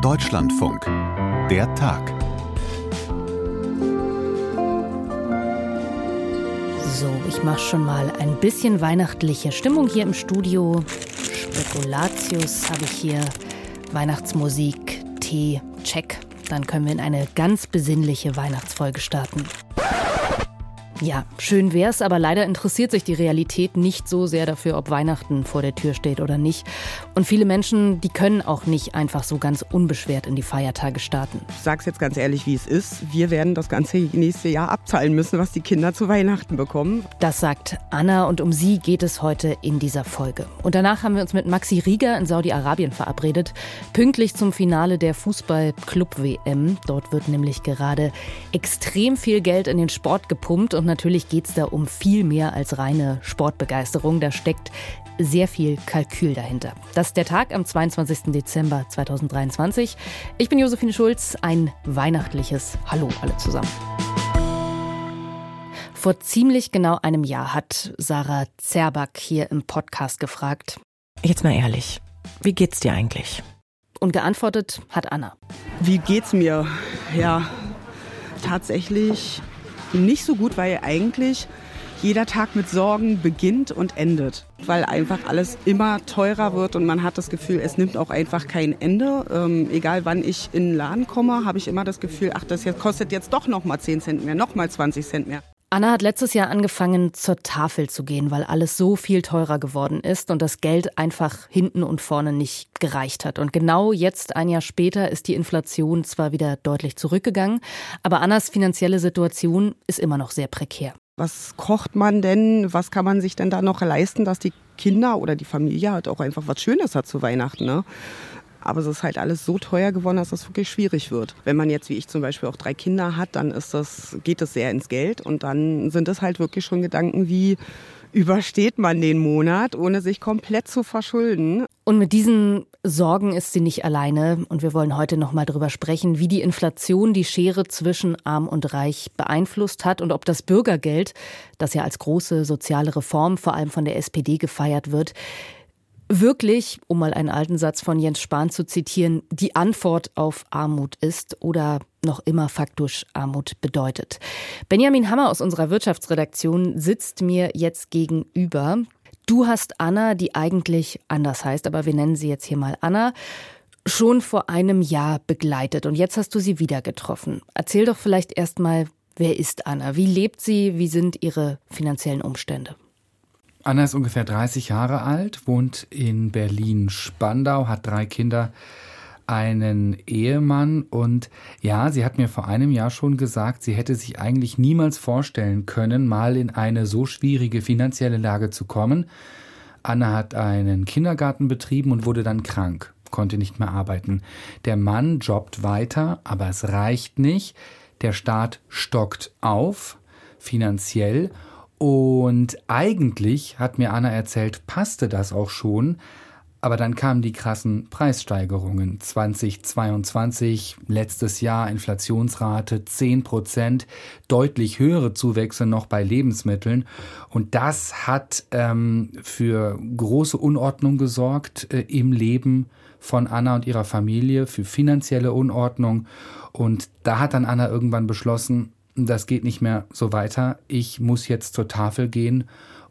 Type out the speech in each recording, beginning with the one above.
Deutschlandfunk. Der Tag. So, ich mache schon mal ein bisschen weihnachtliche Stimmung hier im Studio. Spekulatius habe ich hier, Weihnachtsmusik, Tee, check. Dann können wir in eine ganz besinnliche Weihnachtsfolge starten. Ja, schön wär's, aber leider interessiert sich die Realität nicht so sehr dafür, ob Weihnachten vor der Tür steht oder nicht. Und viele Menschen, die können auch nicht einfach so ganz unbeschwert in die Feiertage starten. Ich sag's jetzt ganz ehrlich, wie es ist. Wir werden das ganze nächste Jahr abzahlen müssen, was die Kinder zu Weihnachten bekommen. Das sagt Anna und um sie geht es heute in dieser Folge. Und danach haben wir uns mit Maxi Rieger in Saudi-Arabien verabredet, pünktlich zum Finale der Fußball-Club-WM. Dort wird nämlich gerade extrem viel Geld in den Sport gepumpt und natürlich geht es da um viel mehr als reine Sportbegeisterung. Da steckt sehr viel Kalkül dahinter. Das ist der Tag am 22. Dezember 2023. Ich bin Josephine Schulz. Ein weihnachtliches Hallo alle zusammen. Vor ziemlich genau einem Jahr hat Sarah Zerback hier im Podcast gefragt. Jetzt mal ehrlich, wie geht's dir eigentlich? Und geantwortet hat Anna. Wie geht's mir? Ja, tatsächlich nicht so gut, weil eigentlich jeder Tag mit Sorgen beginnt und endet, weil einfach alles immer teurer wird und man hat das Gefühl, es nimmt auch einfach kein Ende. Ähm, egal wann ich in den Laden komme, habe ich immer das Gefühl, ach, das kostet jetzt doch noch mal 10 Cent mehr, noch mal 20 Cent mehr. Anna hat letztes Jahr angefangen, zur Tafel zu gehen, weil alles so viel teurer geworden ist und das Geld einfach hinten und vorne nicht gereicht hat. Und genau jetzt, ein Jahr später, ist die Inflation zwar wieder deutlich zurückgegangen, aber Annas finanzielle Situation ist immer noch sehr prekär. Was kocht man denn? Was kann man sich denn da noch leisten, dass die Kinder oder die Familie halt auch einfach was Schönes hat zu Weihnachten? Ne? Aber es ist halt alles so teuer geworden, dass das wirklich schwierig wird. Wenn man jetzt wie ich zum Beispiel auch drei Kinder hat, dann ist das, geht es sehr ins Geld und dann sind es halt wirklich schon Gedanken wie, übersteht man den Monat, ohne sich komplett zu verschulden. Und mit diesen Sorgen ist sie nicht alleine. Und wir wollen heute noch mal darüber sprechen, wie die Inflation die Schere zwischen Arm und Reich beeinflusst hat und ob das Bürgergeld, das ja als große soziale Reform vor allem von der SPD gefeiert wird, wirklich, um mal einen alten Satz von Jens Spahn zu zitieren, die Antwort auf Armut ist oder noch immer faktisch Armut bedeutet. Benjamin Hammer aus unserer Wirtschaftsredaktion sitzt mir jetzt gegenüber. Du hast Anna, die eigentlich anders heißt, aber wir nennen sie jetzt hier mal Anna, schon vor einem Jahr begleitet und jetzt hast du sie wieder getroffen. Erzähl doch vielleicht erstmal, wer ist Anna? Wie lebt sie? Wie sind ihre finanziellen Umstände? Anna ist ungefähr 30 Jahre alt, wohnt in Berlin-Spandau, hat drei Kinder, einen Ehemann und ja, sie hat mir vor einem Jahr schon gesagt, sie hätte sich eigentlich niemals vorstellen können, mal in eine so schwierige finanzielle Lage zu kommen. Anna hat einen Kindergarten betrieben und wurde dann krank, konnte nicht mehr arbeiten. Der Mann jobbt weiter, aber es reicht nicht. Der Staat stockt auf, finanziell und eigentlich, hat mir Anna erzählt, passte das auch schon. Aber dann kamen die krassen Preissteigerungen. 2022, letztes Jahr Inflationsrate 10 Prozent, deutlich höhere Zuwächse noch bei Lebensmitteln. Und das hat ähm, für große Unordnung gesorgt äh, im Leben von Anna und ihrer Familie, für finanzielle Unordnung. Und da hat dann Anna irgendwann beschlossen, das geht nicht mehr so weiter. Ich muss jetzt zur Tafel gehen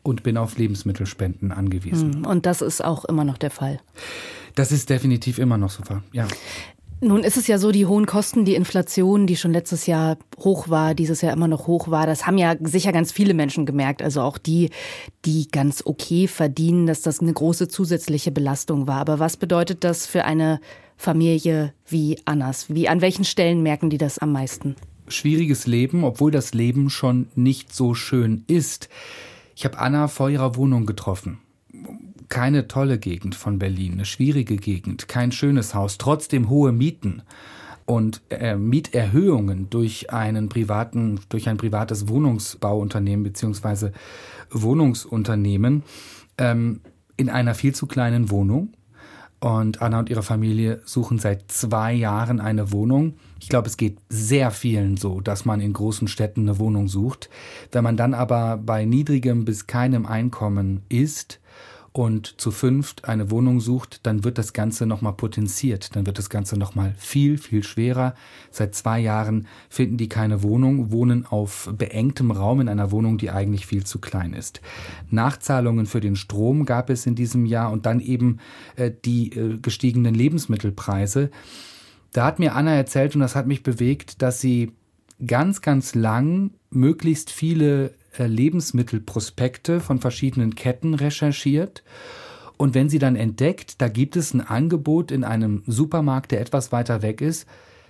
und bin auf Lebensmittelspenden angewiesen. Hm, und das ist auch immer noch der Fall. Das ist definitiv immer noch so, ja. Nun ist es ja so, die hohen Kosten, die Inflation, die schon letztes Jahr hoch war, dieses Jahr immer noch hoch war, das haben ja sicher ganz viele Menschen gemerkt. Also auch die, die ganz okay verdienen, dass das eine große zusätzliche Belastung war. Aber was bedeutet das für eine Familie wie Annas? Wie, an welchen Stellen merken die das am meisten? Schwieriges Leben, obwohl das Leben schon nicht so schön ist. Ich habe Anna vor ihrer Wohnung getroffen. Keine tolle Gegend von Berlin, eine schwierige Gegend, kein schönes Haus, trotzdem hohe Mieten und äh, Mieterhöhungen durch einen privaten, durch ein privates Wohnungsbauunternehmen beziehungsweise Wohnungsunternehmen ähm, in einer viel zu kleinen Wohnung und Anna und ihre Familie suchen seit zwei Jahren eine Wohnung. Ich glaube, es geht sehr vielen so, dass man in großen Städten eine Wohnung sucht. Wenn man dann aber bei niedrigem bis keinem Einkommen ist und zu fünft eine Wohnung sucht, dann wird das Ganze nochmal potenziert, dann wird das Ganze nochmal viel, viel schwerer. Seit zwei Jahren finden die keine Wohnung, wohnen auf beengtem Raum in einer Wohnung, die eigentlich viel zu klein ist. Nachzahlungen für den Strom gab es in diesem Jahr und dann eben äh, die äh, gestiegenen Lebensmittelpreise. Da hat mir Anna erzählt, und das hat mich bewegt, dass sie ganz, ganz lang möglichst viele Lebensmittelprospekte von verschiedenen Ketten recherchiert. Und wenn sie dann entdeckt, da gibt es ein Angebot in einem Supermarkt, der etwas weiter weg ist,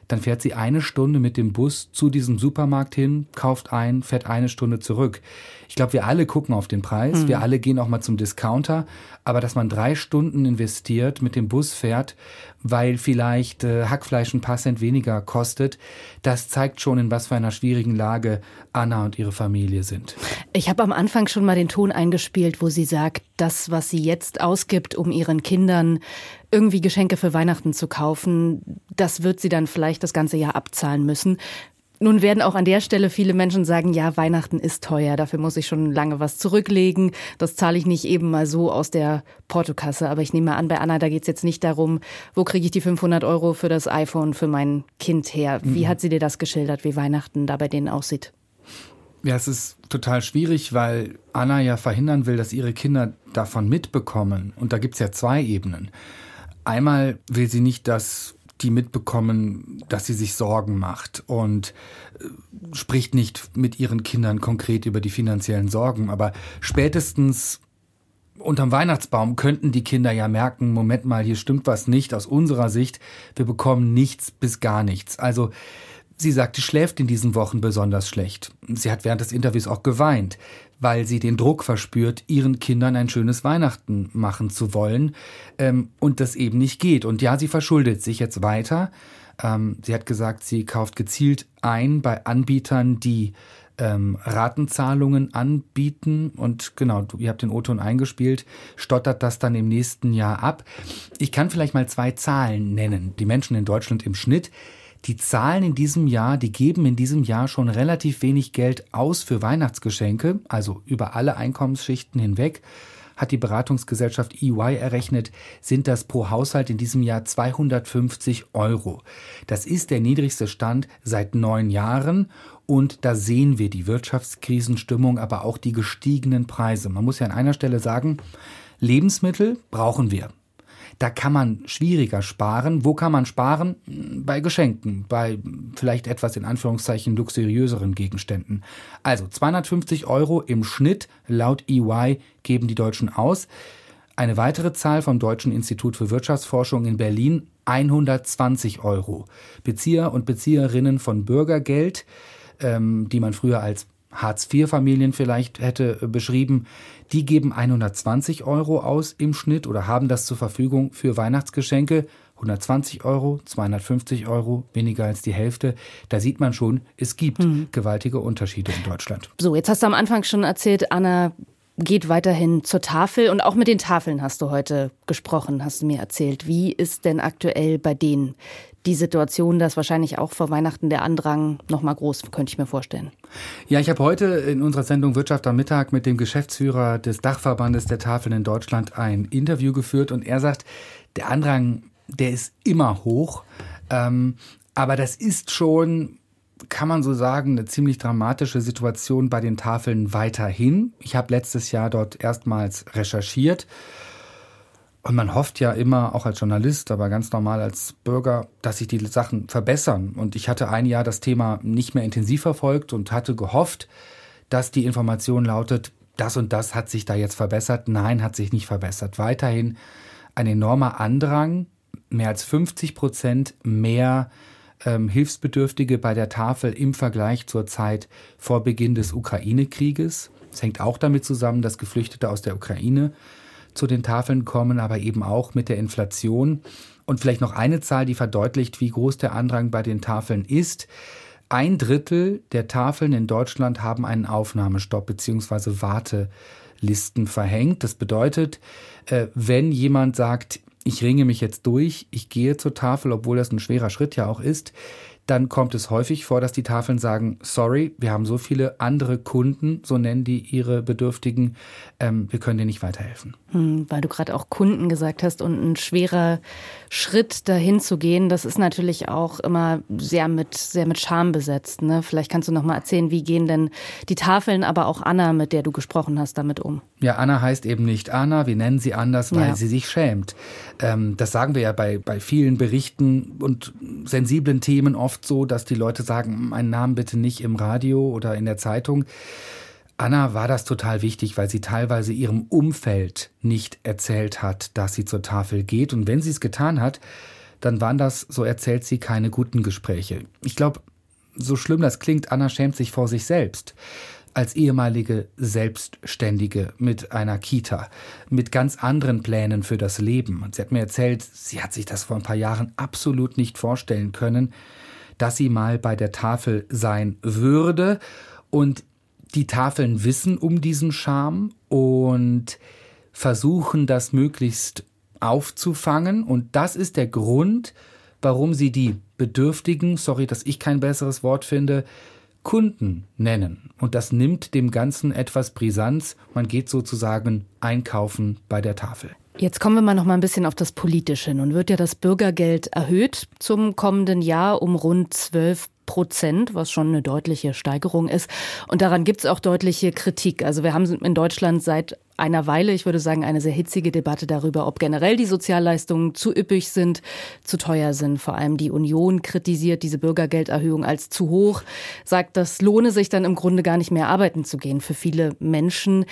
dann fährt sie eine Stunde mit dem Bus zu diesem Supermarkt hin, kauft ein, fährt eine Stunde zurück. Ich glaube, wir alle gucken auf den Preis, mhm. wir alle gehen auch mal zum Discounter, aber dass man drei Stunden investiert, mit dem Bus fährt, weil vielleicht äh, Hackfleisch ein paar Cent weniger kostet, das zeigt schon, in was für einer schwierigen Lage Anna und ihre Familie sind. Ich habe am Anfang schon mal den Ton eingespielt, wo sie sagt, das, was sie jetzt ausgibt, um ihren Kindern irgendwie Geschenke für Weihnachten zu kaufen, das wird sie dann vielleicht das ganze Jahr abzahlen müssen. Nun werden auch an der Stelle viele Menschen sagen, ja, Weihnachten ist teuer, dafür muss ich schon lange was zurücklegen. Das zahle ich nicht eben mal so aus der Portokasse. Aber ich nehme an, bei Anna, da geht es jetzt nicht darum, wo kriege ich die 500 Euro für das iPhone für mein Kind her. Wie mhm. hat sie dir das geschildert, wie Weihnachten da bei denen aussieht? Ja, es ist total schwierig, weil Anna ja verhindern will, dass ihre Kinder davon mitbekommen. Und da gibt es ja zwei Ebenen. Einmal will sie nicht, dass die mitbekommen, dass sie sich Sorgen macht und äh, spricht nicht mit ihren Kindern konkret über die finanziellen Sorgen. Aber spätestens unterm Weihnachtsbaum könnten die Kinder ja merken, Moment mal, hier stimmt was nicht aus unserer Sicht. Wir bekommen nichts bis gar nichts. Also sie sagt, sie schläft in diesen Wochen besonders schlecht. Sie hat während des Interviews auch geweint weil sie den Druck verspürt, ihren Kindern ein schönes Weihnachten machen zu wollen ähm, und das eben nicht geht. Und ja, sie verschuldet sich jetzt weiter. Ähm, sie hat gesagt, sie kauft gezielt ein bei Anbietern, die ähm, Ratenzahlungen anbieten und genau, ihr habt den O-Ton eingespielt, stottert das dann im nächsten Jahr ab. Ich kann vielleicht mal zwei Zahlen nennen. Die Menschen in Deutschland im Schnitt die zahlen in diesem Jahr, die geben in diesem Jahr schon relativ wenig Geld aus für Weihnachtsgeschenke, also über alle Einkommensschichten hinweg hat die Beratungsgesellschaft EY errechnet, sind das pro Haushalt in diesem Jahr 250 Euro. Das ist der niedrigste Stand seit neun Jahren und da sehen wir die Wirtschaftskrisenstimmung, aber auch die gestiegenen Preise. Man muss ja an einer Stelle sagen, Lebensmittel brauchen wir. Da kann man schwieriger sparen. Wo kann man sparen? Bei Geschenken, bei vielleicht etwas in Anführungszeichen luxuriöseren Gegenständen. Also 250 Euro im Schnitt laut EY geben die Deutschen aus. Eine weitere Zahl vom Deutschen Institut für Wirtschaftsforschung in Berlin 120 Euro. Bezieher und Bezieherinnen von Bürgergeld, ähm, die man früher als Hartz-IV-Familien vielleicht hätte äh, beschrieben, die geben 120 Euro aus im Schnitt oder haben das zur Verfügung für Weihnachtsgeschenke. 120 Euro, 250 Euro, weniger als die Hälfte. Da sieht man schon, es gibt mhm. gewaltige Unterschiede in Deutschland. So, jetzt hast du am Anfang schon erzählt, Anna geht weiterhin zur Tafel und auch mit den Tafeln hast du heute gesprochen, hast du mir erzählt. Wie ist denn aktuell bei denen die Situation, dass wahrscheinlich auch vor Weihnachten der Andrang noch mal groß, könnte ich mir vorstellen. Ja, ich habe heute in unserer Sendung Wirtschaft am Mittag mit dem Geschäftsführer des Dachverbandes der Tafeln in Deutschland ein Interview geführt und er sagt, der Andrang, der ist immer hoch, ähm, aber das ist schon kann man so sagen, eine ziemlich dramatische Situation bei den Tafeln weiterhin. Ich habe letztes Jahr dort erstmals recherchiert und man hofft ja immer, auch als Journalist, aber ganz normal als Bürger, dass sich die Sachen verbessern. Und ich hatte ein Jahr das Thema nicht mehr intensiv verfolgt und hatte gehofft, dass die Information lautet, das und das hat sich da jetzt verbessert. Nein, hat sich nicht verbessert. Weiterhin ein enormer Andrang, mehr als 50 Prozent mehr ähm, Hilfsbedürftige bei der Tafel im Vergleich zur Zeit vor Beginn des Ukraine-Krieges. Es hängt auch damit zusammen, dass Geflüchtete aus der Ukraine zu den Tafeln kommen, aber eben auch mit der Inflation. Und vielleicht noch eine Zahl, die verdeutlicht, wie groß der Andrang bei den Tafeln ist. Ein Drittel der Tafeln in Deutschland haben einen Aufnahmestopp bzw. Wartelisten verhängt. Das bedeutet, äh, wenn jemand sagt, ich ringe mich jetzt durch, ich gehe zur Tafel, obwohl das ein schwerer Schritt ja auch ist, dann kommt es häufig vor, dass die Tafeln sagen, sorry, wir haben so viele andere Kunden, so nennen die ihre Bedürftigen, ähm, wir können dir nicht weiterhelfen. Hm, weil du gerade auch Kunden gesagt hast und ein schwerer Schritt dahin zu gehen, das ist natürlich auch immer sehr mit, sehr mit Scham besetzt. Ne? Vielleicht kannst du noch mal erzählen, wie gehen denn die Tafeln, aber auch Anna, mit der du gesprochen hast, damit um? Ja, Anna heißt eben nicht Anna, wir nennen sie anders, weil ja. sie sich schämt. Ähm, das sagen wir ja bei, bei vielen Berichten und sensiblen Themen oft so, dass die Leute sagen, meinen Namen bitte nicht im Radio oder in der Zeitung. Anna war das total wichtig, weil sie teilweise ihrem Umfeld nicht erzählt hat, dass sie zur Tafel geht. Und wenn sie es getan hat, dann waren das, so erzählt sie, keine guten Gespräche. Ich glaube, so schlimm das klingt, Anna schämt sich vor sich selbst. Als ehemalige Selbstständige mit einer Kita, mit ganz anderen Plänen für das Leben. Und sie hat mir erzählt, sie hat sich das vor ein paar Jahren absolut nicht vorstellen können, dass sie mal bei der Tafel sein würde. Und die Tafeln wissen um diesen Charme und versuchen das möglichst aufzufangen. Und das ist der Grund, warum sie die Bedürftigen, sorry, dass ich kein besseres Wort finde, Kunden nennen. Und das nimmt dem Ganzen etwas Brisanz. Man geht sozusagen einkaufen bei der Tafel. Jetzt kommen wir mal noch mal ein bisschen auf das Politische. Nun wird ja das Bürgergeld erhöht zum kommenden Jahr um rund 12 Prozent, was schon eine deutliche Steigerung ist. Und daran gibt es auch deutliche Kritik. Also wir haben in Deutschland seit einer Weile, ich würde sagen, eine sehr hitzige Debatte darüber, ob generell die Sozialleistungen zu üppig sind, zu teuer sind. Vor allem die Union kritisiert diese Bürgergelderhöhung als zu hoch, sagt, das lohne sich dann im Grunde gar nicht mehr arbeiten zu gehen für viele Menschen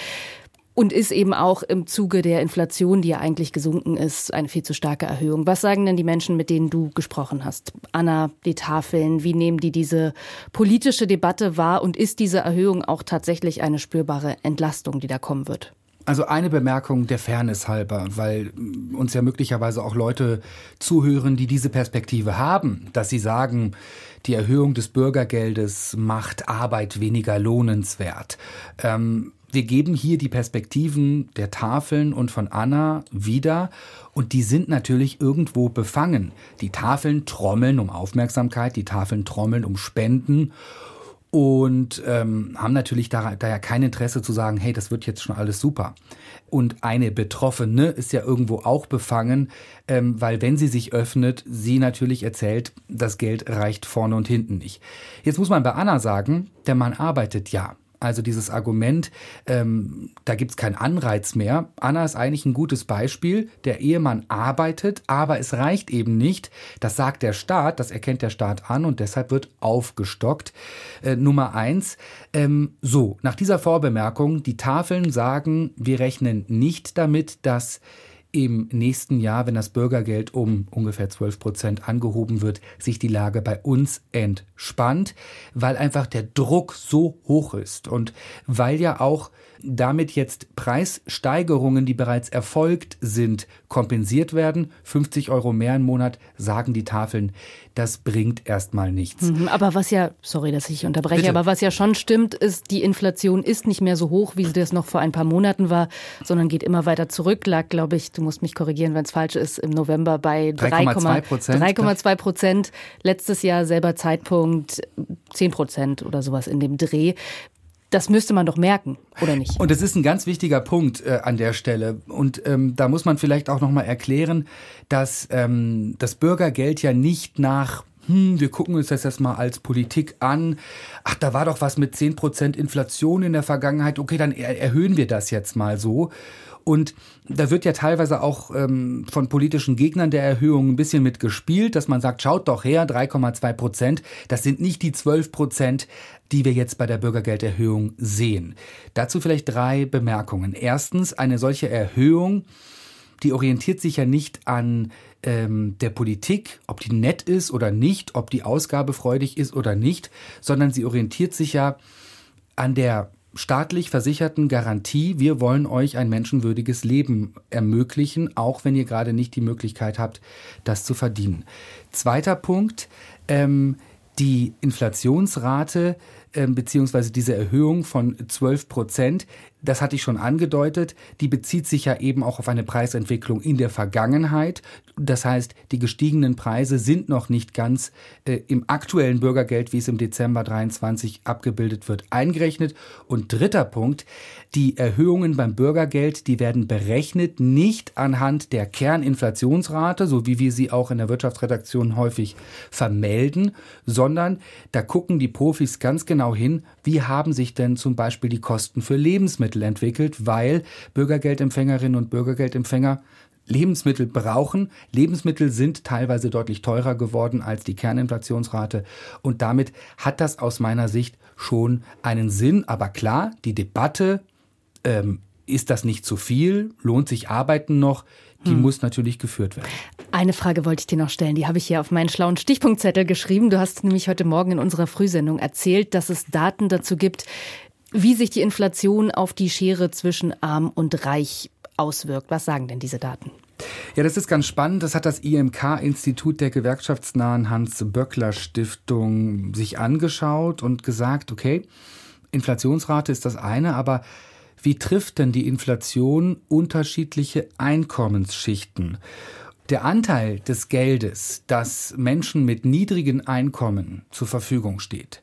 und ist eben auch im Zuge der Inflation, die ja eigentlich gesunken ist, eine viel zu starke Erhöhung. Was sagen denn die Menschen, mit denen du gesprochen hast? Anna, die Tafeln, wie nehmen die diese politische Debatte wahr und ist diese Erhöhung auch tatsächlich eine spürbare Entlastung, die da kommen wird? Also eine Bemerkung der Fairness halber, weil uns ja möglicherweise auch Leute zuhören, die diese Perspektive haben, dass sie sagen, die Erhöhung des Bürgergeldes macht Arbeit weniger lohnenswert. Ähm, wir geben hier die Perspektiven der Tafeln und von Anna wieder und die sind natürlich irgendwo befangen. Die Tafeln trommeln um Aufmerksamkeit, die Tafeln trommeln um Spenden und ähm, haben natürlich daher da kein Interesse zu sagen, hey, das wird jetzt schon alles super. Und eine Betroffene ist ja irgendwo auch befangen, ähm, weil wenn sie sich öffnet, sie natürlich erzählt, das Geld reicht vorne und hinten nicht. Jetzt muss man bei Anna sagen, der Mann arbeitet ja. Also dieses Argument, ähm, da gibt es keinen Anreiz mehr. Anna ist eigentlich ein gutes Beispiel. Der Ehemann arbeitet, aber es reicht eben nicht. Das sagt der Staat, das erkennt der Staat an und deshalb wird aufgestockt. Äh, Nummer eins. Ähm, so, nach dieser Vorbemerkung, die Tafeln sagen, wir rechnen nicht damit, dass im nächsten Jahr, wenn das Bürgergeld um ungefähr 12 Prozent angehoben wird, sich die Lage bei uns entspannt, weil einfach der Druck so hoch ist. Und weil ja auch damit jetzt Preissteigerungen, die bereits erfolgt sind, kompensiert werden. 50 Euro mehr im Monat, sagen die Tafeln, das bringt erstmal nichts. Mhm, aber was ja, sorry, dass ich unterbreche, Bitte. aber was ja schon stimmt, ist, die Inflation ist nicht mehr so hoch, wie sie das noch vor ein paar Monaten war, sondern geht immer weiter zurück. Lag, glaube ich, du musst mich korrigieren, wenn es falsch ist, im November bei 3,2 Prozent. 3,2 Prozent. Letztes Jahr selber Zeitpunkt 10 Prozent oder sowas in dem Dreh. Das müsste man doch merken, oder nicht? Und das ist ein ganz wichtiger Punkt äh, an der Stelle. Und ähm, da muss man vielleicht auch nochmal erklären, dass ähm, das Bürgergeld ja nicht nach hm, wir gucken uns das jetzt mal als Politik an. Ach, da war doch was mit 10% Inflation in der Vergangenheit. Okay, dann erhöhen wir das jetzt mal so. Und da wird ja teilweise auch ähm, von politischen Gegnern der Erhöhung ein bisschen mitgespielt, dass man sagt, schaut doch her, 3,2 Prozent, das sind nicht die 12 Prozent, die wir jetzt bei der Bürgergelderhöhung sehen. Dazu vielleicht drei Bemerkungen. Erstens, eine solche Erhöhung, die orientiert sich ja nicht an ähm, der Politik, ob die nett ist oder nicht, ob die ausgabefreudig ist oder nicht, sondern sie orientiert sich ja an der staatlich versicherten Garantie, wir wollen euch ein menschenwürdiges Leben ermöglichen, auch wenn ihr gerade nicht die Möglichkeit habt, das zu verdienen. Zweiter Punkt, ähm, die Inflationsrate beziehungsweise diese Erhöhung von 12 Prozent, das hatte ich schon angedeutet, die bezieht sich ja eben auch auf eine Preisentwicklung in der Vergangenheit. Das heißt, die gestiegenen Preise sind noch nicht ganz äh, im aktuellen Bürgergeld, wie es im Dezember 23 abgebildet wird, eingerechnet. Und dritter Punkt, die Erhöhungen beim Bürgergeld, die werden berechnet nicht anhand der Kerninflationsrate, so wie wir sie auch in der Wirtschaftsredaktion häufig vermelden, sondern da gucken die Profis ganz genau hin, wie haben sich denn zum Beispiel die Kosten für Lebensmittel entwickelt, weil Bürgergeldempfängerinnen und Bürgergeldempfänger Lebensmittel brauchen. Lebensmittel sind teilweise deutlich teurer geworden als die Kerninflationsrate. Und damit hat das aus meiner Sicht schon einen Sinn. Aber klar, die Debatte, ähm, ist das nicht zu viel? Lohnt sich Arbeiten noch? Die hm. muss natürlich geführt werden. Eine Frage wollte ich dir noch stellen, die habe ich hier auf meinen schlauen Stichpunktzettel geschrieben. Du hast nämlich heute Morgen in unserer Frühsendung erzählt, dass es Daten dazu gibt, wie sich die Inflation auf die Schere zwischen arm und reich auswirkt. Was sagen denn diese Daten? Ja, das ist ganz spannend. Das hat das IMK-Institut der gewerkschaftsnahen Hans-Böckler-Stiftung sich angeschaut und gesagt, okay, Inflationsrate ist das eine, aber wie trifft denn die Inflation unterschiedliche Einkommensschichten? Der Anteil des Geldes, das Menschen mit niedrigen Einkommen zur Verfügung steht,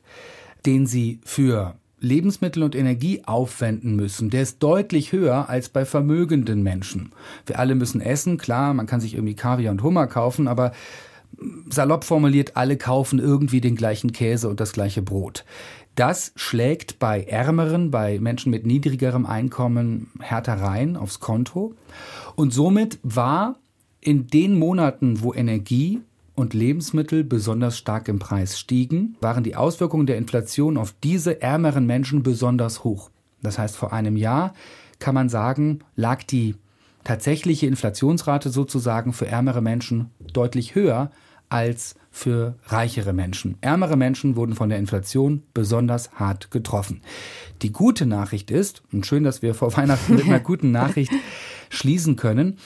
den sie für Lebensmittel und Energie aufwenden müssen, der ist deutlich höher als bei vermögenden Menschen. Wir alle müssen essen, klar, man kann sich irgendwie Kaviar und Hummer kaufen, aber salopp formuliert, alle kaufen irgendwie den gleichen Käse und das gleiche Brot. Das schlägt bei Ärmeren, bei Menschen mit niedrigerem Einkommen härter rein aufs Konto. Und somit war in den Monaten, wo Energie und Lebensmittel besonders stark im Preis stiegen, waren die Auswirkungen der Inflation auf diese ärmeren Menschen besonders hoch. Das heißt, vor einem Jahr kann man sagen, lag die tatsächliche Inflationsrate sozusagen für ärmere Menschen deutlich höher als für reichere Menschen. Ärmere Menschen wurden von der Inflation besonders hart getroffen. Die gute Nachricht ist, und schön, dass wir vor Weihnachten mit einer guten Nachricht schließen können,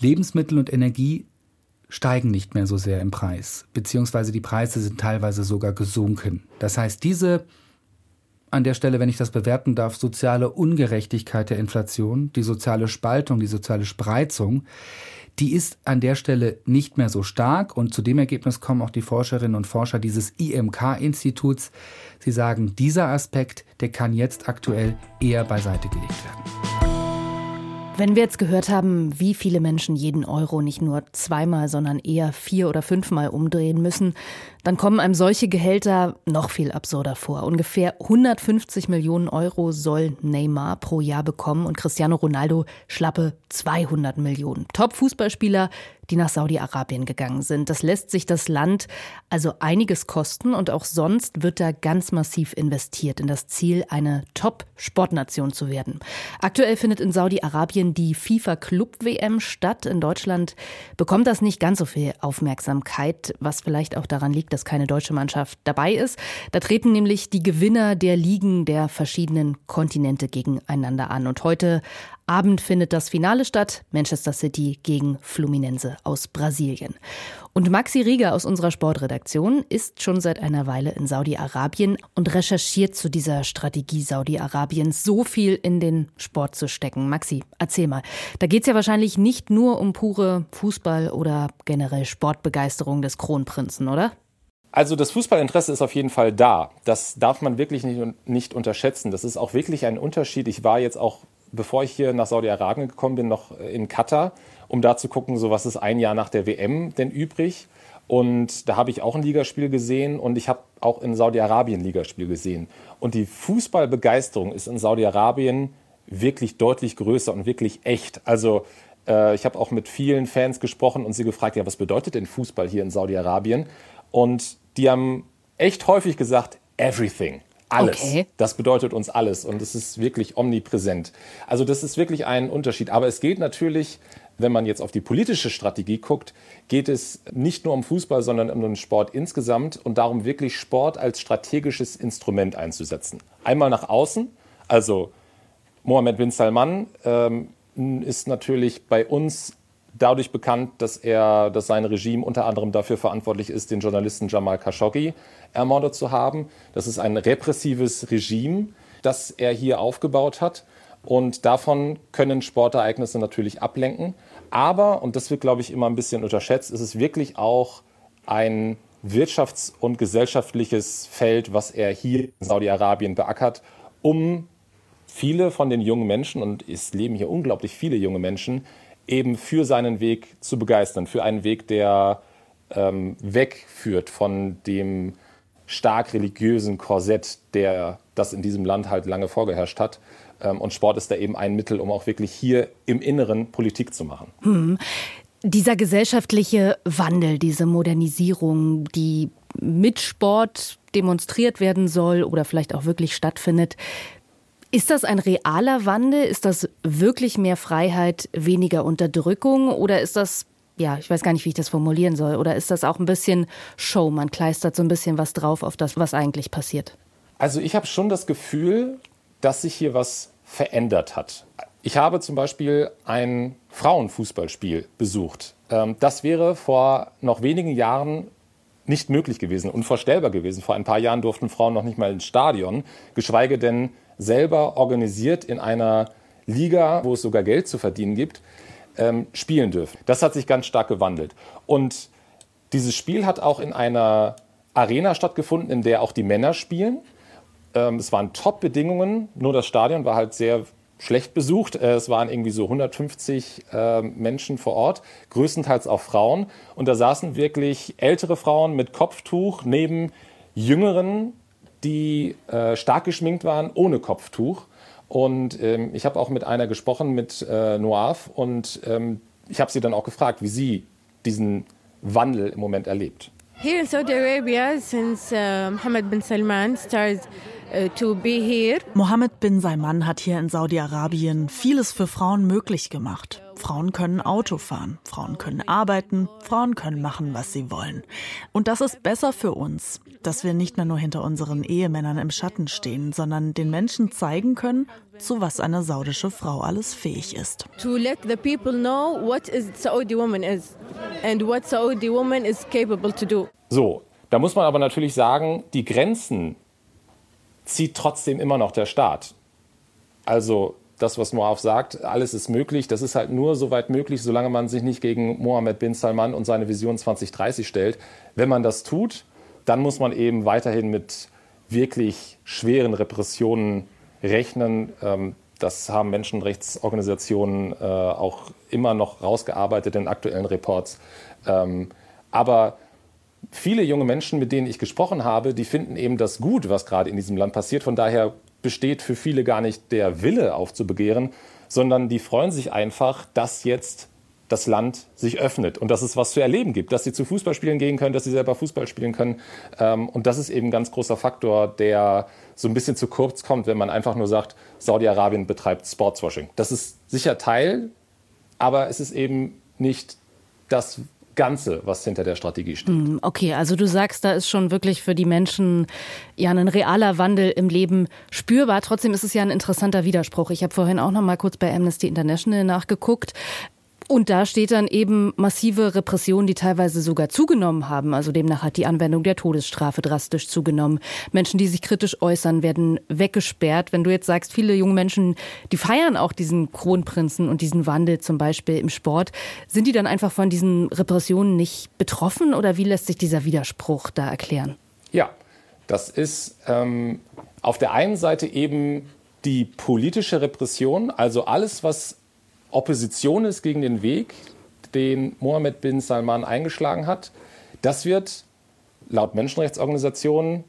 Lebensmittel und Energie steigen nicht mehr so sehr im Preis, beziehungsweise die Preise sind teilweise sogar gesunken. Das heißt, diese an der Stelle, wenn ich das bewerten darf, soziale Ungerechtigkeit der Inflation, die soziale Spaltung, die soziale Spreizung, die ist an der Stelle nicht mehr so stark und zu dem Ergebnis kommen auch die Forscherinnen und Forscher dieses IMK-Instituts. Sie sagen, dieser Aspekt, der kann jetzt aktuell eher beiseite gelegt werden. Wenn wir jetzt gehört haben, wie viele Menschen jeden Euro nicht nur zweimal, sondern eher vier oder fünfmal umdrehen müssen, dann kommen einem solche Gehälter noch viel absurder vor. Ungefähr 150 Millionen Euro soll Neymar pro Jahr bekommen und Cristiano Ronaldo schlappe 200 Millionen. Top-Fußballspieler die nach Saudi-Arabien gegangen sind. Das lässt sich das Land also einiges kosten und auch sonst wird da ganz massiv investiert in das Ziel, eine Top-Sportnation zu werden. Aktuell findet in Saudi-Arabien die FIFA Club WM statt. In Deutschland bekommt das nicht ganz so viel Aufmerksamkeit, was vielleicht auch daran liegt, dass keine deutsche Mannschaft dabei ist. Da treten nämlich die Gewinner der Ligen der verschiedenen Kontinente gegeneinander an. Und heute Abend findet das Finale statt, Manchester City gegen Fluminense aus Brasilien. Und Maxi Rieger aus unserer Sportredaktion ist schon seit einer Weile in Saudi-Arabien und recherchiert zu dieser Strategie Saudi-Arabiens, so viel in den Sport zu stecken. Maxi, erzähl mal. Da geht es ja wahrscheinlich nicht nur um pure Fußball- oder generell Sportbegeisterung des Kronprinzen, oder? Also das Fußballinteresse ist auf jeden Fall da. Das darf man wirklich nicht, nicht unterschätzen. Das ist auch wirklich ein Unterschied. Ich war jetzt auch bevor ich hier nach Saudi-Arabien gekommen bin, noch in Katar, um da zu gucken, so was ist ein Jahr nach der WM denn übrig. Und da habe ich auch ein Ligaspiel gesehen und ich habe auch in Saudi-Arabien ein Ligaspiel gesehen. Und die Fußballbegeisterung ist in Saudi-Arabien wirklich deutlich größer und wirklich echt. Also äh, ich habe auch mit vielen Fans gesprochen und sie gefragt, ja, was bedeutet denn Fußball hier in Saudi-Arabien? Und die haben echt häufig gesagt, everything. Alles. Okay. Das bedeutet uns alles und es ist wirklich omnipräsent. Also das ist wirklich ein Unterschied. Aber es geht natürlich, wenn man jetzt auf die politische Strategie guckt, geht es nicht nur um Fußball, sondern um den Sport insgesamt und darum wirklich Sport als strategisches Instrument einzusetzen. Einmal nach außen, also Mohammed bin Salman ähm, ist natürlich bei uns dadurch bekannt, dass er, dass sein Regime unter anderem dafür verantwortlich ist, den Journalisten Jamal Khashoggi ermordet zu haben. Das ist ein repressives Regime, das er hier aufgebaut hat. Und davon können Sportereignisse natürlich ablenken. Aber, und das wird, glaube ich, immer ein bisschen unterschätzt, ist es wirklich auch ein wirtschafts- und gesellschaftliches Feld, was er hier in Saudi-Arabien beackert, um viele von den jungen Menschen, und es leben hier unglaublich viele junge Menschen, eben für seinen Weg zu begeistern, für einen Weg, der ähm, wegführt von dem stark religiösen Korsett, der das in diesem Land halt lange vorgeherrscht hat. Ähm, und Sport ist da eben ein Mittel, um auch wirklich hier im Inneren Politik zu machen. Hm. Dieser gesellschaftliche Wandel, diese Modernisierung, die mit Sport demonstriert werden soll oder vielleicht auch wirklich stattfindet, ist das ein realer Wandel? Ist das wirklich mehr Freiheit, weniger Unterdrückung? Oder ist das, ja, ich weiß gar nicht, wie ich das formulieren soll, oder ist das auch ein bisschen Show? Man kleistert so ein bisschen was drauf auf das, was eigentlich passiert? Also ich habe schon das Gefühl, dass sich hier was verändert hat. Ich habe zum Beispiel ein Frauenfußballspiel besucht. Ähm, das wäre vor noch wenigen Jahren nicht möglich gewesen, unvorstellbar gewesen. Vor ein paar Jahren durften Frauen noch nicht mal ins Stadion, geschweige denn selber organisiert in einer Liga, wo es sogar Geld zu verdienen gibt, ähm, spielen dürfen. Das hat sich ganz stark gewandelt. Und dieses Spiel hat auch in einer Arena stattgefunden, in der auch die Männer spielen. Ähm, es waren Top-Bedingungen, nur das Stadion war halt sehr schlecht besucht. Äh, es waren irgendwie so 150 äh, Menschen vor Ort, größtenteils auch Frauen. Und da saßen wirklich ältere Frauen mit Kopftuch neben jüngeren die äh, stark geschminkt waren, ohne Kopftuch. Und ähm, ich habe auch mit einer gesprochen, mit äh, Noaf, und ähm, ich habe sie dann auch gefragt, wie sie diesen Wandel im Moment erlebt. Here in Saudi Arabia, since uh, Mohammed bin Salman started uh, to be here. Mohammed bin Salman hat hier in Saudi-Arabien vieles für Frauen möglich gemacht. Frauen können Auto fahren, Frauen können arbeiten, Frauen können machen, was sie wollen. Und das ist besser für uns, dass wir nicht mehr nur hinter unseren Ehemännern im Schatten stehen, sondern den Menschen zeigen können, zu was eine saudische Frau alles fähig ist. To let the people know what is Saudi woman is and what Saudi woman is capable to do. So, da muss man aber natürlich sagen, die Grenzen zieht trotzdem immer noch der Staat. Also das, was Moaf sagt, alles ist möglich. Das ist halt nur so weit möglich, solange man sich nicht gegen Mohammed bin Salman und seine Vision 2030 stellt. Wenn man das tut, dann muss man eben weiterhin mit wirklich schweren Repressionen rechnen. Ähm, das haben Menschenrechtsorganisationen äh, auch immer noch rausgearbeitet in aktuellen Reports. Ähm, aber viele junge Menschen, mit denen ich gesprochen habe, die finden eben das gut, was gerade in diesem Land passiert. Von daher besteht für viele gar nicht der Wille aufzubegehren, sondern die freuen sich einfach, dass jetzt das Land sich öffnet und dass es was zu erleben gibt, dass sie zu Fußballspielen gehen können, dass sie selber Fußball spielen können. Ähm, und das ist eben ein ganz großer Faktor, der so ein bisschen zu kurz kommt, wenn man einfach nur sagt, Saudi-Arabien betreibt Sportswashing. Das ist sicher Teil, aber es ist eben nicht das Ganze, was hinter der Strategie steht. Hm, okay, also du sagst, da ist schon wirklich für die Menschen ja ein realer Wandel im Leben spürbar. Trotzdem ist es ja ein interessanter Widerspruch. Ich habe vorhin auch noch mal kurz bei Amnesty International nachgeguckt. Und da steht dann eben massive Repressionen, die teilweise sogar zugenommen haben. Also demnach hat die Anwendung der Todesstrafe drastisch zugenommen. Menschen, die sich kritisch äußern, werden weggesperrt. Wenn du jetzt sagst, viele junge Menschen, die feiern auch diesen Kronprinzen und diesen Wandel zum Beispiel im Sport, sind die dann einfach von diesen Repressionen nicht betroffen oder wie lässt sich dieser Widerspruch da erklären? Ja, das ist ähm, auf der einen Seite eben die politische Repression, also alles, was Opposition ist gegen den Weg, den Mohammed bin Salman eingeschlagen hat. Das wird laut Menschenrechtsorganisationen,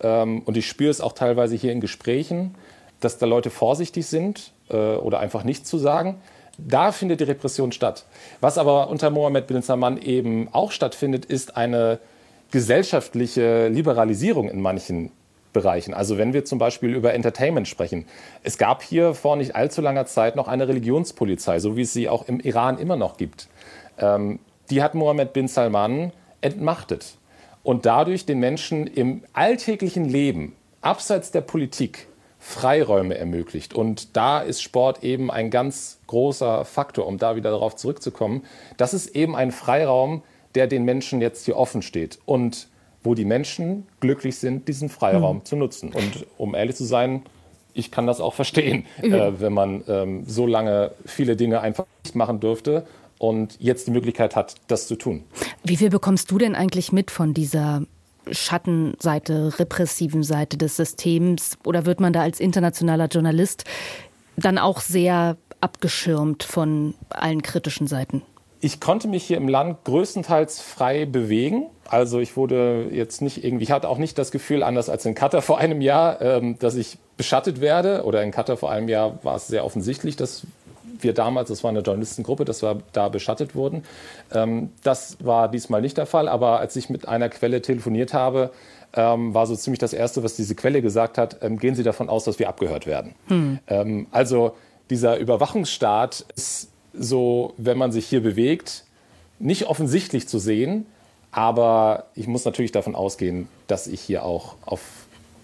ähm, und ich spüre es auch teilweise hier in Gesprächen, dass da Leute vorsichtig sind äh, oder einfach nichts zu sagen. Da findet die Repression statt. Was aber unter Mohammed bin Salman eben auch stattfindet, ist eine gesellschaftliche Liberalisierung in manchen Bereichen. Also wenn wir zum Beispiel über Entertainment sprechen. Es gab hier vor nicht allzu langer Zeit noch eine Religionspolizei, so wie es sie auch im Iran immer noch gibt. Ähm, die hat Mohammed bin Salman entmachtet und dadurch den Menschen im alltäglichen Leben, abseits der Politik, Freiräume ermöglicht. Und da ist Sport eben ein ganz großer Faktor, um da wieder darauf zurückzukommen. Das ist eben ein Freiraum, der den Menschen jetzt hier offen steht und wo die Menschen glücklich sind, diesen Freiraum mhm. zu nutzen. Und um ehrlich zu sein, ich kann das auch verstehen, mhm. äh, wenn man ähm, so lange viele Dinge einfach nicht machen dürfte und jetzt die Möglichkeit hat, das zu tun. Wie viel bekommst du denn eigentlich mit von dieser Schattenseite, repressiven Seite des Systems? Oder wird man da als internationaler Journalist dann auch sehr abgeschirmt von allen kritischen Seiten? Ich konnte mich hier im Land größtenteils frei bewegen. Also ich wurde jetzt nicht irgendwie, ich hatte auch nicht das Gefühl, anders als in Katar vor einem Jahr, ähm, dass ich beschattet werde. Oder in Katar vor einem Jahr war es sehr offensichtlich, dass wir damals, das war eine Journalistengruppe, dass wir da beschattet wurden. Ähm, das war diesmal nicht der Fall. Aber als ich mit einer Quelle telefoniert habe, ähm, war so ziemlich das Erste, was diese Quelle gesagt hat, gehen Sie davon aus, dass wir abgehört werden. Hm. also dieser Überwachungsstaat ist so, wenn man sich hier bewegt, nicht offensichtlich zu sehen. Aber ich muss natürlich davon ausgehen, dass ich hier auch auf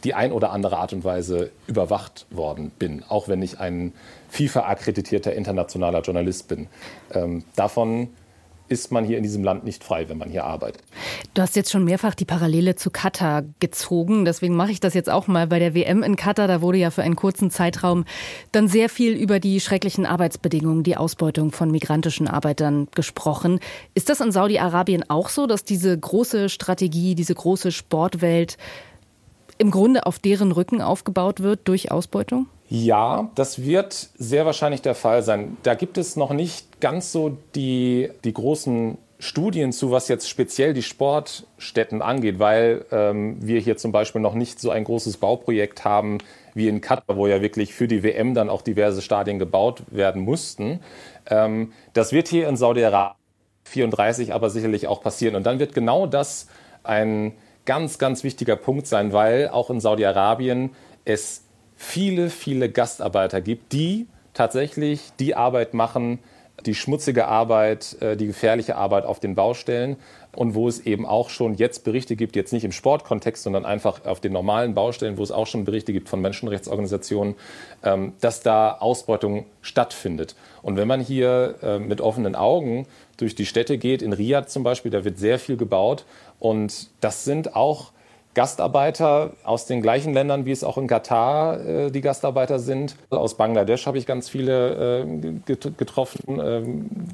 die ein oder andere Art und Weise überwacht worden bin, auch wenn ich ein FIFA-akkreditierter internationaler Journalist bin. Ähm, davon ist man hier in diesem Land nicht frei, wenn man hier arbeitet. Du hast jetzt schon mehrfach die Parallele zu Katar gezogen. Deswegen mache ich das jetzt auch mal bei der WM in Katar. Da wurde ja für einen kurzen Zeitraum dann sehr viel über die schrecklichen Arbeitsbedingungen, die Ausbeutung von migrantischen Arbeitern gesprochen. Ist das in Saudi-Arabien auch so, dass diese große Strategie, diese große Sportwelt im Grunde auf deren Rücken aufgebaut wird durch Ausbeutung? Ja, das wird sehr wahrscheinlich der Fall sein. Da gibt es noch nicht ganz so die, die großen Studien zu, was jetzt speziell die Sportstätten angeht, weil ähm, wir hier zum Beispiel noch nicht so ein großes Bauprojekt haben wie in Katar, wo ja wirklich für die WM dann auch diverse Stadien gebaut werden mussten. Ähm, das wird hier in Saudi-Arabien 34 aber sicherlich auch passieren. Und dann wird genau das ein ganz, ganz wichtiger Punkt sein, weil auch in Saudi-Arabien es viele, viele Gastarbeiter gibt, die tatsächlich die Arbeit machen, die schmutzige Arbeit, äh, die gefährliche Arbeit auf den Baustellen und wo es eben auch schon jetzt Berichte gibt, jetzt nicht im Sportkontext, sondern einfach auf den normalen Baustellen, wo es auch schon Berichte gibt von Menschenrechtsorganisationen, ähm, dass da Ausbeutung stattfindet. Und wenn man hier äh, mit offenen Augen durch die Städte geht, in Riyadh zum Beispiel, da wird sehr viel gebaut und das sind auch Gastarbeiter aus den gleichen Ländern, wie es auch in Katar äh, die Gastarbeiter sind. Aus Bangladesch habe ich ganz viele äh, getroffen äh,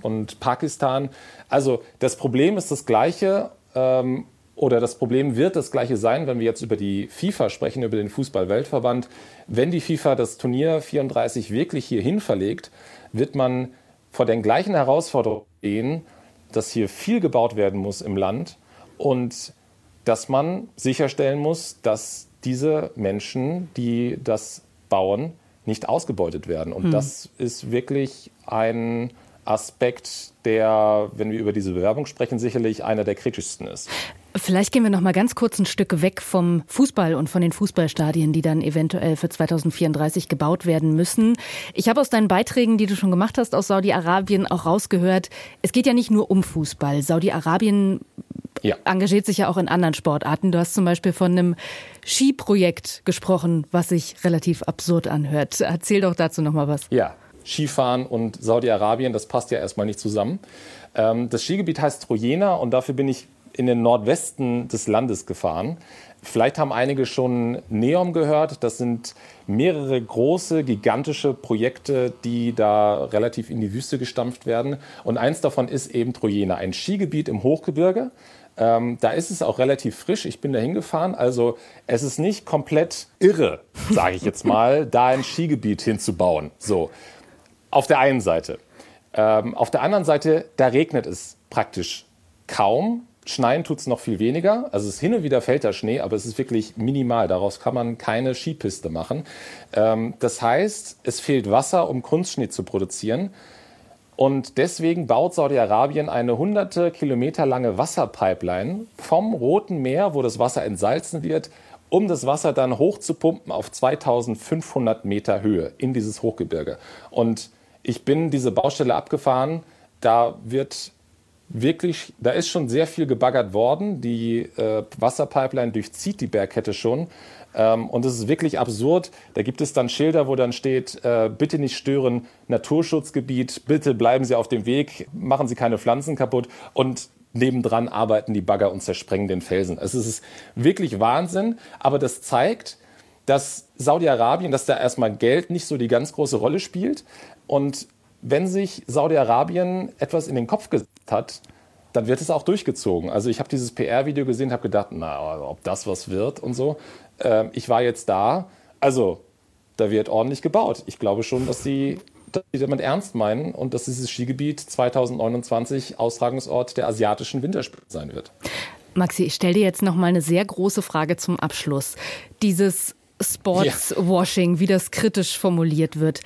und Pakistan. Also das Problem ist das gleiche. Ähm, oder das Problem wird das gleiche sein, wenn wir jetzt über die FIFA sprechen, über den Fußball-Weltverband. Wenn die FIFA das Turnier 34 wirklich hierhin verlegt, wird man vor den gleichen Herausforderungen stehen, dass hier viel gebaut werden muss im Land und dass man sicherstellen muss, dass diese Menschen, die das bauen, nicht ausgebeutet werden. Und hm. das ist wirklich ein Aspekt, der, wenn wir über diese Bewerbung sprechen, sicherlich einer der kritischsten ist. Vielleicht gehen wir noch mal ganz kurz ein Stück weg vom Fußball und von den Fußballstadien, die dann eventuell für 2034 gebaut werden müssen. Ich habe aus deinen Beiträgen, die du schon gemacht hast aus Saudi-Arabien, auch rausgehört, es geht ja nicht nur um Fußball. Saudi-Arabien ja. engagiert sich ja auch in anderen Sportarten. Du hast zum Beispiel von einem Skiprojekt gesprochen, was sich relativ absurd anhört. Erzähl doch dazu noch mal was. Ja, Skifahren und Saudi-Arabien, das passt ja erstmal nicht zusammen. Ähm, das Skigebiet heißt Trojena und dafür bin ich in den Nordwesten des Landes gefahren. Vielleicht haben einige schon Neom gehört. Das sind mehrere große, gigantische Projekte, die da relativ in die Wüste gestampft werden. Und eins davon ist eben Trojena, ein Skigebiet im Hochgebirge. Ähm, da ist es auch relativ frisch. Ich bin da hingefahren. Also es ist nicht komplett irre, sage ich jetzt mal, da ein Skigebiet hinzubauen. So, auf der einen Seite. Ähm, auf der anderen Seite, da regnet es praktisch kaum. Schneien tut es noch viel weniger. Also es hin und wieder fällt da Schnee, aber es ist wirklich minimal. Daraus kann man keine Skipiste machen. Ähm, das heißt, es fehlt Wasser, um Kunstschnee zu produzieren. Und deswegen baut Saudi-Arabien eine hunderte Kilometer lange Wasserpipeline vom Roten Meer, wo das Wasser entsalzen wird, um das Wasser dann hochzupumpen auf 2500 Meter Höhe in dieses Hochgebirge. Und ich bin diese Baustelle abgefahren. Da wird wirklich, da ist schon sehr viel gebaggert worden. Die äh, Wasserpipeline durchzieht die Bergkette schon. Ähm, und es ist wirklich absurd. Da gibt es dann Schilder, wo dann steht, äh, bitte nicht stören, Naturschutzgebiet, bitte bleiben Sie auf dem Weg, machen Sie keine Pflanzen kaputt. Und nebendran arbeiten die Bagger und zersprengen den Felsen. Also es ist wirklich Wahnsinn, aber das zeigt, dass Saudi-Arabien, dass da erstmal Geld nicht so die ganz große Rolle spielt. Und wenn sich Saudi-Arabien etwas in den Kopf gesetzt hat, dann wird es auch durchgezogen. Also ich habe dieses PR-Video gesehen, habe gedacht, na, ob das was wird und so. Äh, ich war jetzt da, also da wird ordentlich gebaut. Ich glaube schon, dass sie, dass sie damit ernst meinen und dass dieses Skigebiet 2029 Austragungsort der asiatischen Winterspiele sein wird. Maxi, ich stelle dir jetzt noch mal eine sehr große Frage zum Abschluss. Dieses Sportswashing, ja. wie das kritisch formuliert wird.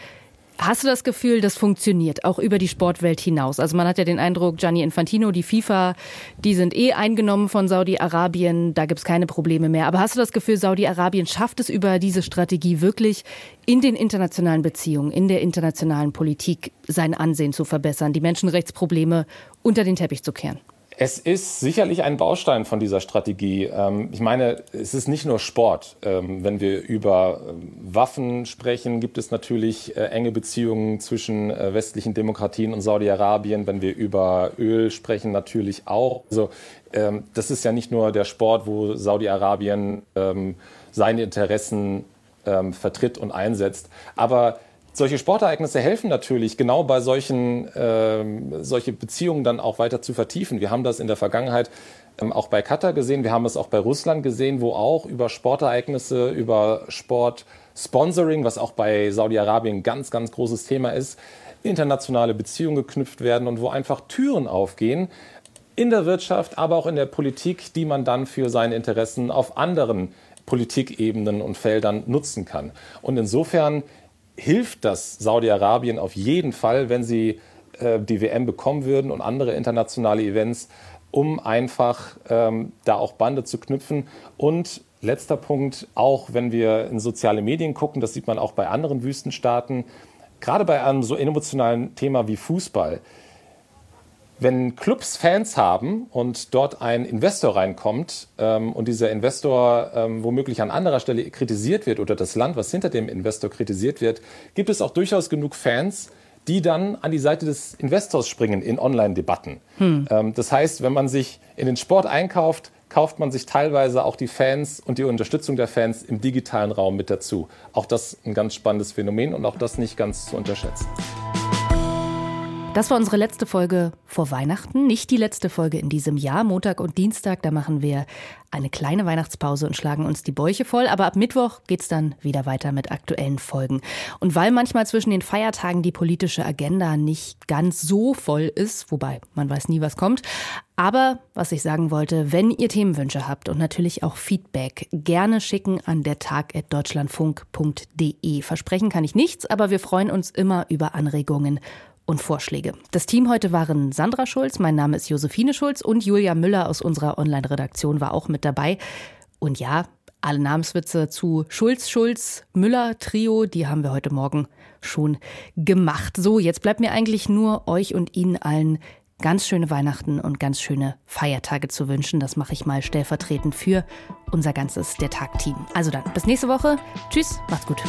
Hast du das Gefühl, das funktioniert auch über die Sportwelt hinaus? Also man hat ja den Eindruck, Gianni Infantino, die FIFA, die sind eh eingenommen von Saudi-Arabien, da gibt es keine Probleme mehr. Aber hast du das Gefühl, Saudi-Arabien schafft es über diese Strategie wirklich in den internationalen Beziehungen, in der internationalen Politik sein Ansehen zu verbessern, die Menschenrechtsprobleme unter den Teppich zu kehren? Es ist sicherlich ein Baustein von dieser Strategie. Ähm, ich meine, es ist nicht nur Sport. Ähm, wenn wir über ähm, Waffen sprechen, gibt es natürlich äh, enge Beziehungen zwischen äh, westlichen Demokratien und Saudi-Arabien. Wenn wir über Öl sprechen, natürlich auch. Also das ist ja nicht nur der Sport, wo Saudi-Arabien seine Interessen vertritt und einsetzt. Aber solche Sportereignisse helfen natürlich, genau bei solchen ähm, solche Beziehungen dann auch weiter zu vertiefen. Wir haben das in der Vergangenheit ähm, auch bei Katar gesehen, wir haben es auch bei Russland gesehen, wo auch über Sportereignisse, über Sportsponsoring, was auch bei Saudi-Arabien ganz, ganz großes Thema ist, internationale Beziehungen geknüpft werden und wo einfach Türen aufgehen in der Wirtschaft, aber auch in der Politik, die man dann für seine Interessen auf anderen Politikebenen und Feldern nutzen kann. Und insofern hilft das Saudi-Arabien auf jeden Fall, wenn sie äh, die WM bekommen würden und andere internationale Events, um einfach ähm, da auch Bande zu knüpfen. Und letzter Punkt, auch wenn wir in soziale Medien gucken, das sieht man auch bei anderen Wüstenstaaten, gerade bei einem so emotionalen Thema wie Fußball, wenn Clubs Fans haben und dort ein Investor reinkommt ähm, und dieser Investor ähm, womöglich an anderer Stelle kritisiert wird oder das Land, was hinter dem Investor kritisiert wird, gibt es auch durchaus genug Fans, die dann an die Seite des Investors springen in Online-Debatten. Hm. Ähm, das heißt, wenn man sich in den Sport einkauft, kauft man sich teilweise auch die Fans und die Unterstützung der Fans im digitalen Raum mit dazu. Auch das ein ganz spannendes Phänomen und auch das nicht ganz zu unterschätzen. Das war unsere letzte Folge vor Weihnachten. Nicht die letzte Folge in diesem Jahr. Montag und Dienstag, da machen wir eine kleine Weihnachtspause und schlagen uns die Bäuche voll. Aber ab Mittwoch geht's dann wieder weiter mit aktuellen Folgen. Und weil manchmal zwischen den Feiertagen die politische Agenda nicht ganz so voll ist, wobei man weiß nie, was kommt. Aber was ich sagen wollte, wenn ihr Themenwünsche habt und natürlich auch Feedback, gerne schicken an der Tag@deutschlandfunk.de. Versprechen kann ich nichts, aber wir freuen uns immer über Anregungen und Vorschläge. Das Team heute waren Sandra Schulz, mein Name ist Josephine Schulz und Julia Müller aus unserer Online-Redaktion war auch mit dabei. Und ja, alle Namenswitze zu Schulz, Schulz, Müller, Trio, die haben wir heute Morgen schon gemacht. So, jetzt bleibt mir eigentlich nur euch und Ihnen allen ganz schöne Weihnachten und ganz schöne Feiertage zu wünschen. Das mache ich mal stellvertretend für unser ganzes Der Tag-Team. Also dann, bis nächste Woche. Tschüss, macht's gut.